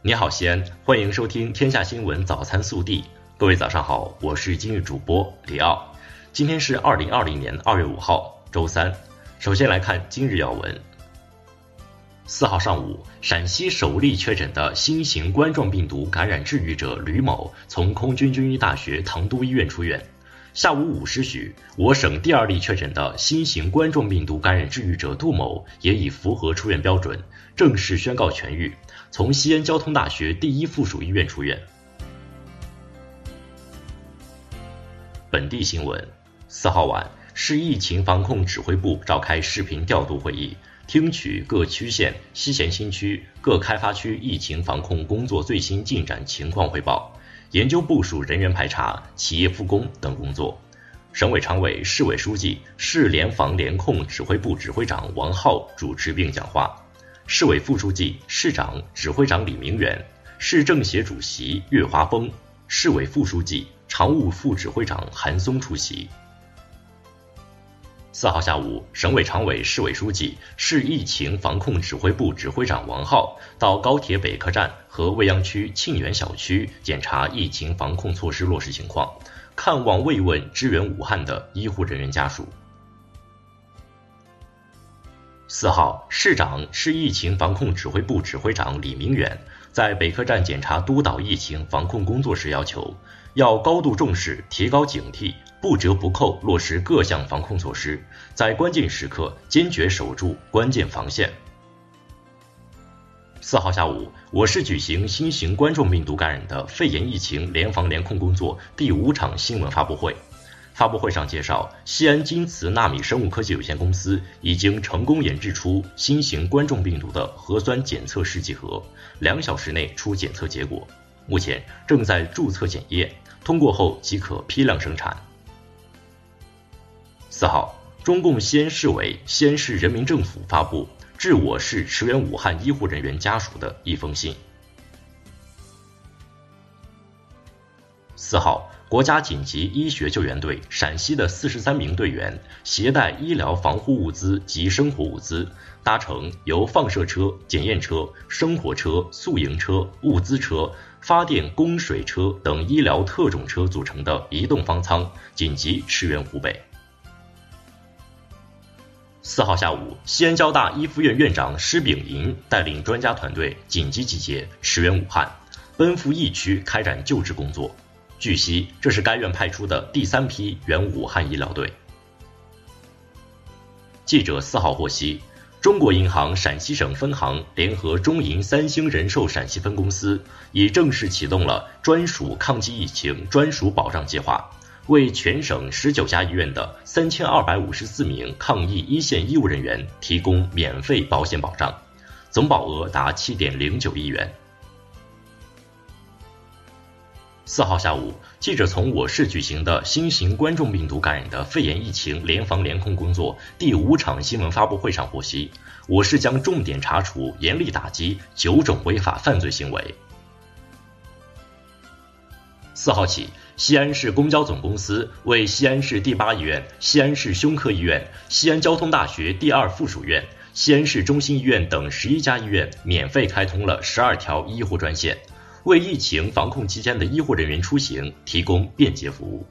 你好，西安，欢迎收听《天下新闻早餐速递》。各位早上好，我是今日主播李奥。今天是二零二零年二月五号，周三。首先来看今日要闻。四号上午，陕西首例确诊的新型冠状病毒感染治愈者吕某从空军军医大学唐都医院出院。下午五时许，我省第二例确诊的新型冠状病毒感染治愈者杜某也已符合出院标准，正式宣告痊愈，从西安交通大学第一附属医院出院。本地新闻：四号晚，市疫情防控指挥部召开视频调度会议，听取各区县、西咸新区各开发区疫情防控工作最新进展情况汇报。研究部署人员排查、企业复工等工作。省委常委、市委书记、市联防联控指挥部指挥长王浩主持并讲话，市委副书记、市长、指挥长李明远，市政协主席岳华峰，市委副书记、常务副指挥长韩松出席。四号下午，省委常委、市委书记、市疫情防控指挥部指挥长王浩到高铁北客站和未央区沁园小区检查疫情防控措施落实情况，看望慰问支援武汉的医护人员家属。四号，市长、市疫情防控指挥部指挥长李明远在北客站检查督导疫情防控工作时要求，要高度重视，提高警惕。不折不扣落实各项防控措施，在关键时刻坚决守住关键防线。四号下午，我市举行新型冠状病毒感染的肺炎疫情联防联控工作第五场新闻发布会。发布会上介绍，西安金瓷纳米生物科技有限公司已经成功研制出新型冠状病毒的核酸检测试剂盒，两小时内出检测结果，目前正在注册检验，通过后即可批量生产。四号，中共西安市委、西安市人民政府发布致我市驰援武汉医护人员家属的一封信。四号，国家紧急医学救援队陕西的四十三名队员携带医疗防护物资及生活物资，搭乘由放射车、检验车、生活车、宿营车、物资车、发电供水车等医疗特种车组成的移动方舱，紧急驰援湖北。四号下午，西安交大一附院院长施炳银带领专家团队紧急集结，驰援武汉，奔赴疫区开展救治工作。据悉，这是该院派出的第三批援武汉医疗队。记者四号获悉，中国银行陕西省分行联合中银三星人寿陕西分公司，已正式启动了专属抗击疫情专属保障计划。为全省十九家医院的三千二百五十四名抗疫一线医务人员提供免费保险保障，总保额达七点零九亿元。四号下午，记者从我市举行的新型冠状病毒感染的肺炎疫情联防联控工作第五场新闻发布会上获悉，我市将重点查处、严厉打击九种违法犯罪行为。四号起。西安市公交总公司为西安市第八医院、西安市胸科医院、西安交通大学第二附属院、西安市中心医院等十一家医院免费开通了十二条医护专线，为疫情防控期间的医护人员出行提供便捷服务。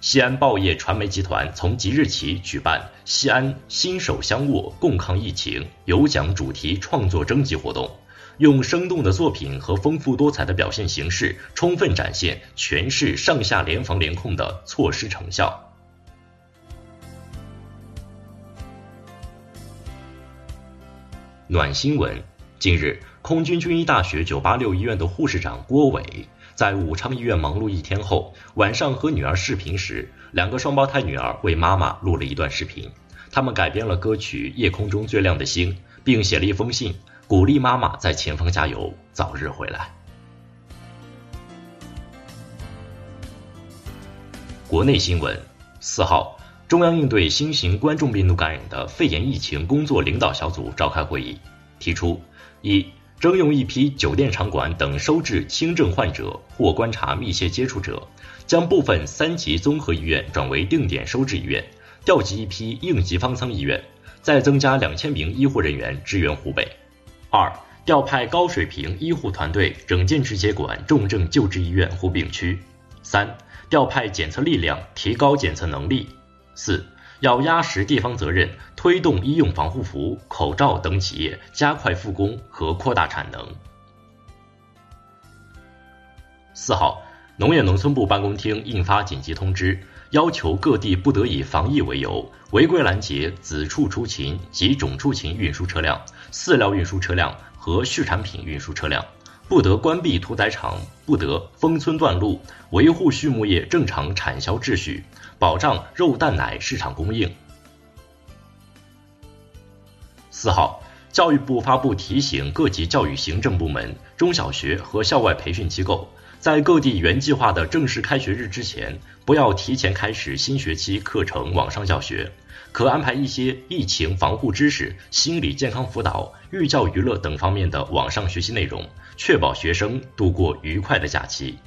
西安报业传媒集团从即日起举办“西安心手相握，共抗疫情”有奖主题创作征集活动。用生动的作品和丰富多彩的表现形式，充分展现全市上下联防联控的措施成效。暖新闻：近日，空军军医大学986医院的护士长郭伟，在武昌医院忙碌一天后，晚上和女儿视频时，两个双胞胎女儿为妈妈录了一段视频。他们改编了歌曲《夜空中最亮的星》，并写了一封信。鼓励妈妈在前方加油，早日回来。国内新闻：四号，中央应对新型冠状病毒感染的肺炎疫情工作领导小组召开会议，提出：一、征用一批酒店场馆等收治轻症患者或观察密切接触者，将部分三级综合医院转为定点收治医院，调集一批应急方舱医院，再增加两千名医护人员支援湖北。二、调派高水平医护团队整建直接管重症救治医院或病区。三、调派检测力量，提高检测能力。四、要压实地方责任，推动医用防护服、口罩等企业加快复工和扩大产能。四号，农业农村部办公厅印发紧急通知，要求各地不得以防疫为由违规拦截子畜出禽及种畜禽运输车辆、饲料运输车辆和畜产品运输车辆，不得关闭屠宰场，不得封村断路，维护畜牧业正常产销秩序，保障肉蛋奶市场供应。四号，教育部发布提醒各级教育行政部门、中小学和校外培训机构。在各地原计划的正式开学日之前，不要提前开始新学期课程网上教学，可安排一些疫情防护知识、心理健康辅导、寓教于乐等方面的网上学习内容，确保学生度过愉快的假期。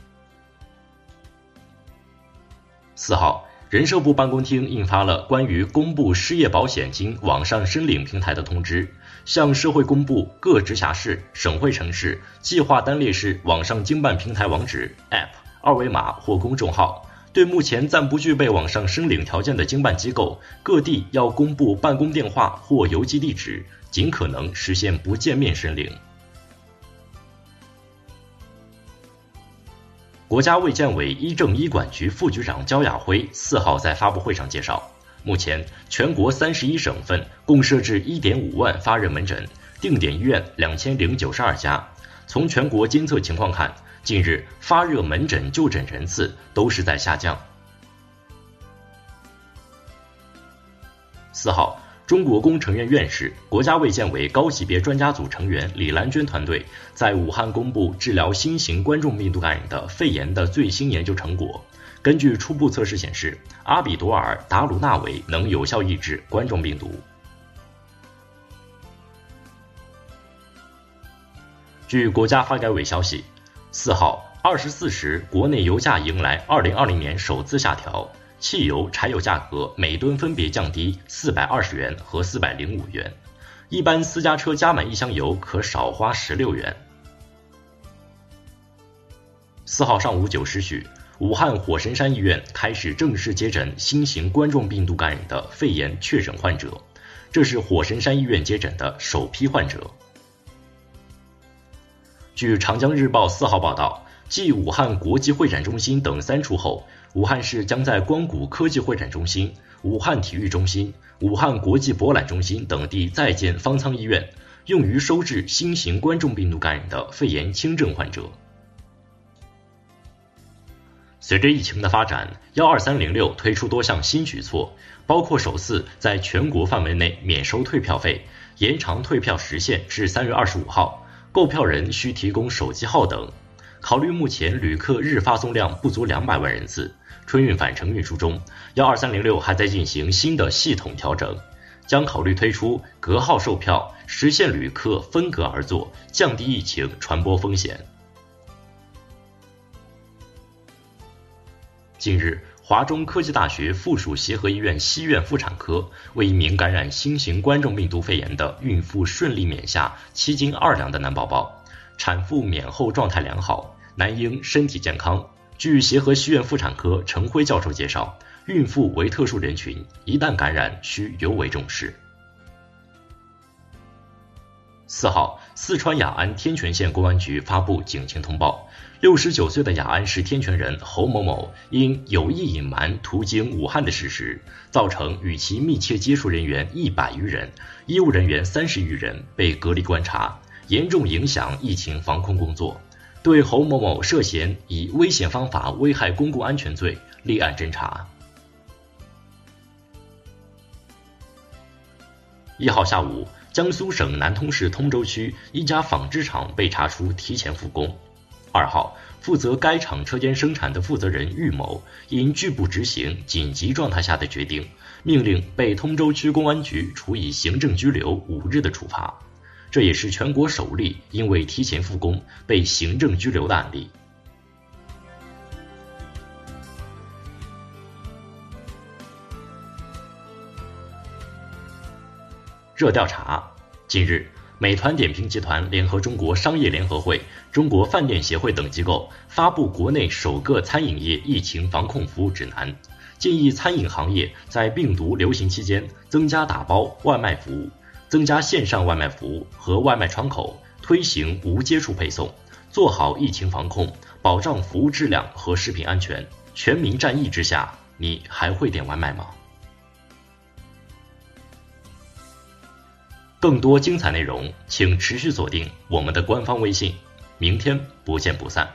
四号，人社部办公厅印发了关于公布失业保险金网上申领平台的通知。向社会公布各直辖市、省会城市计划单列市网上经办平台网址、App、二维码或公众号。对目前暂不具备网上申领条件的经办机构，各地要公布办公电话或邮寄地址，尽可能实现不见面申领。国家卫健委医政医管局副局长焦亚辉四号在发布会上介绍。目前，全国三十一省份共设置一点五万发热门诊，定点医院两千零九十二家。从全国监测情况看，近日发热门诊就诊人次都是在下降。四号，中国工程院院士、国家卫健委高级别专家组成员李兰娟团队在武汉公布治疗新型冠状病毒感染的肺炎的最新研究成果。根据初步测试显示，阿比多尔达鲁纳韦能有效抑制冠状病毒。据国家发改委消息，四号二十四时，国内油价迎来二零二零年首次下调，汽油、柴油价格每吨分别降低四百二十元和四百零五元，一般私家车加满一箱油可少花十六元。四号上午九时许。武汉火神山医院开始正式接诊新型冠状病毒感染的肺炎确诊患者，这是火神山医院接诊的首批患者。据长江日报四号报道，继武汉国际会展中心等三处后，武汉市将在光谷科技会展中心、武汉体育中心、武汉国际博览中心等地再建方舱医院，用于收治新型冠状病毒感染的肺炎轻症患者。随着疫情的发展，幺二三零六推出多项新举措，包括首次在全国范围内免收退票费，延长退票时限至三月二十五号，购票人需提供手机号等。考虑目前旅客日发送量不足两百万人次，春运返程运输中，幺二三零六还在进行新的系统调整，将考虑推出隔号售票，实现旅客分隔而坐，降低疫情传播风险。近日，华中科技大学附属协和医院西院妇产科为一名感染新型冠状病毒肺炎的孕妇顺利免下七斤二两的男宝宝，产妇免后状态良好，男婴身体健康。据协和西院妇产科陈辉教授介绍，孕妇为特殊人群，一旦感染需尤为重视。四号，四川雅安天全县公安局发布警情通报。六十九岁的雅安市天全人侯某某因有意隐瞒途经武汉的事实，造成与其密切接触人员一百余人、医务人员三十余人被隔离观察，严重影响疫情防控工作。对侯某某涉嫌以危险方法危害公共安全罪立案侦查。一号下午，江苏省南通市通州区一家纺织厂被查出提前复工。二号，负责该厂车间生产的负责人郁某因拒不执行紧急状态下的决定，命令被通州区公安局处以行政拘留五日的处罚。这也是全国首例因为提前复工被行政拘留的案例。热调查，近日。美团点评集团联合中国商业联合会、中国饭店协会等机构发布国内首个餐饮业疫情防控服务指南，建议餐饮行业在病毒流行期间增加打包外卖服务，增加线上外卖服务和外卖窗口，推行无接触配送，做好疫情防控，保障服务质量和食品安全。全民战役之下，你还会点外卖吗？更多精彩内容，请持续锁定我们的官方微信。明天不见不散。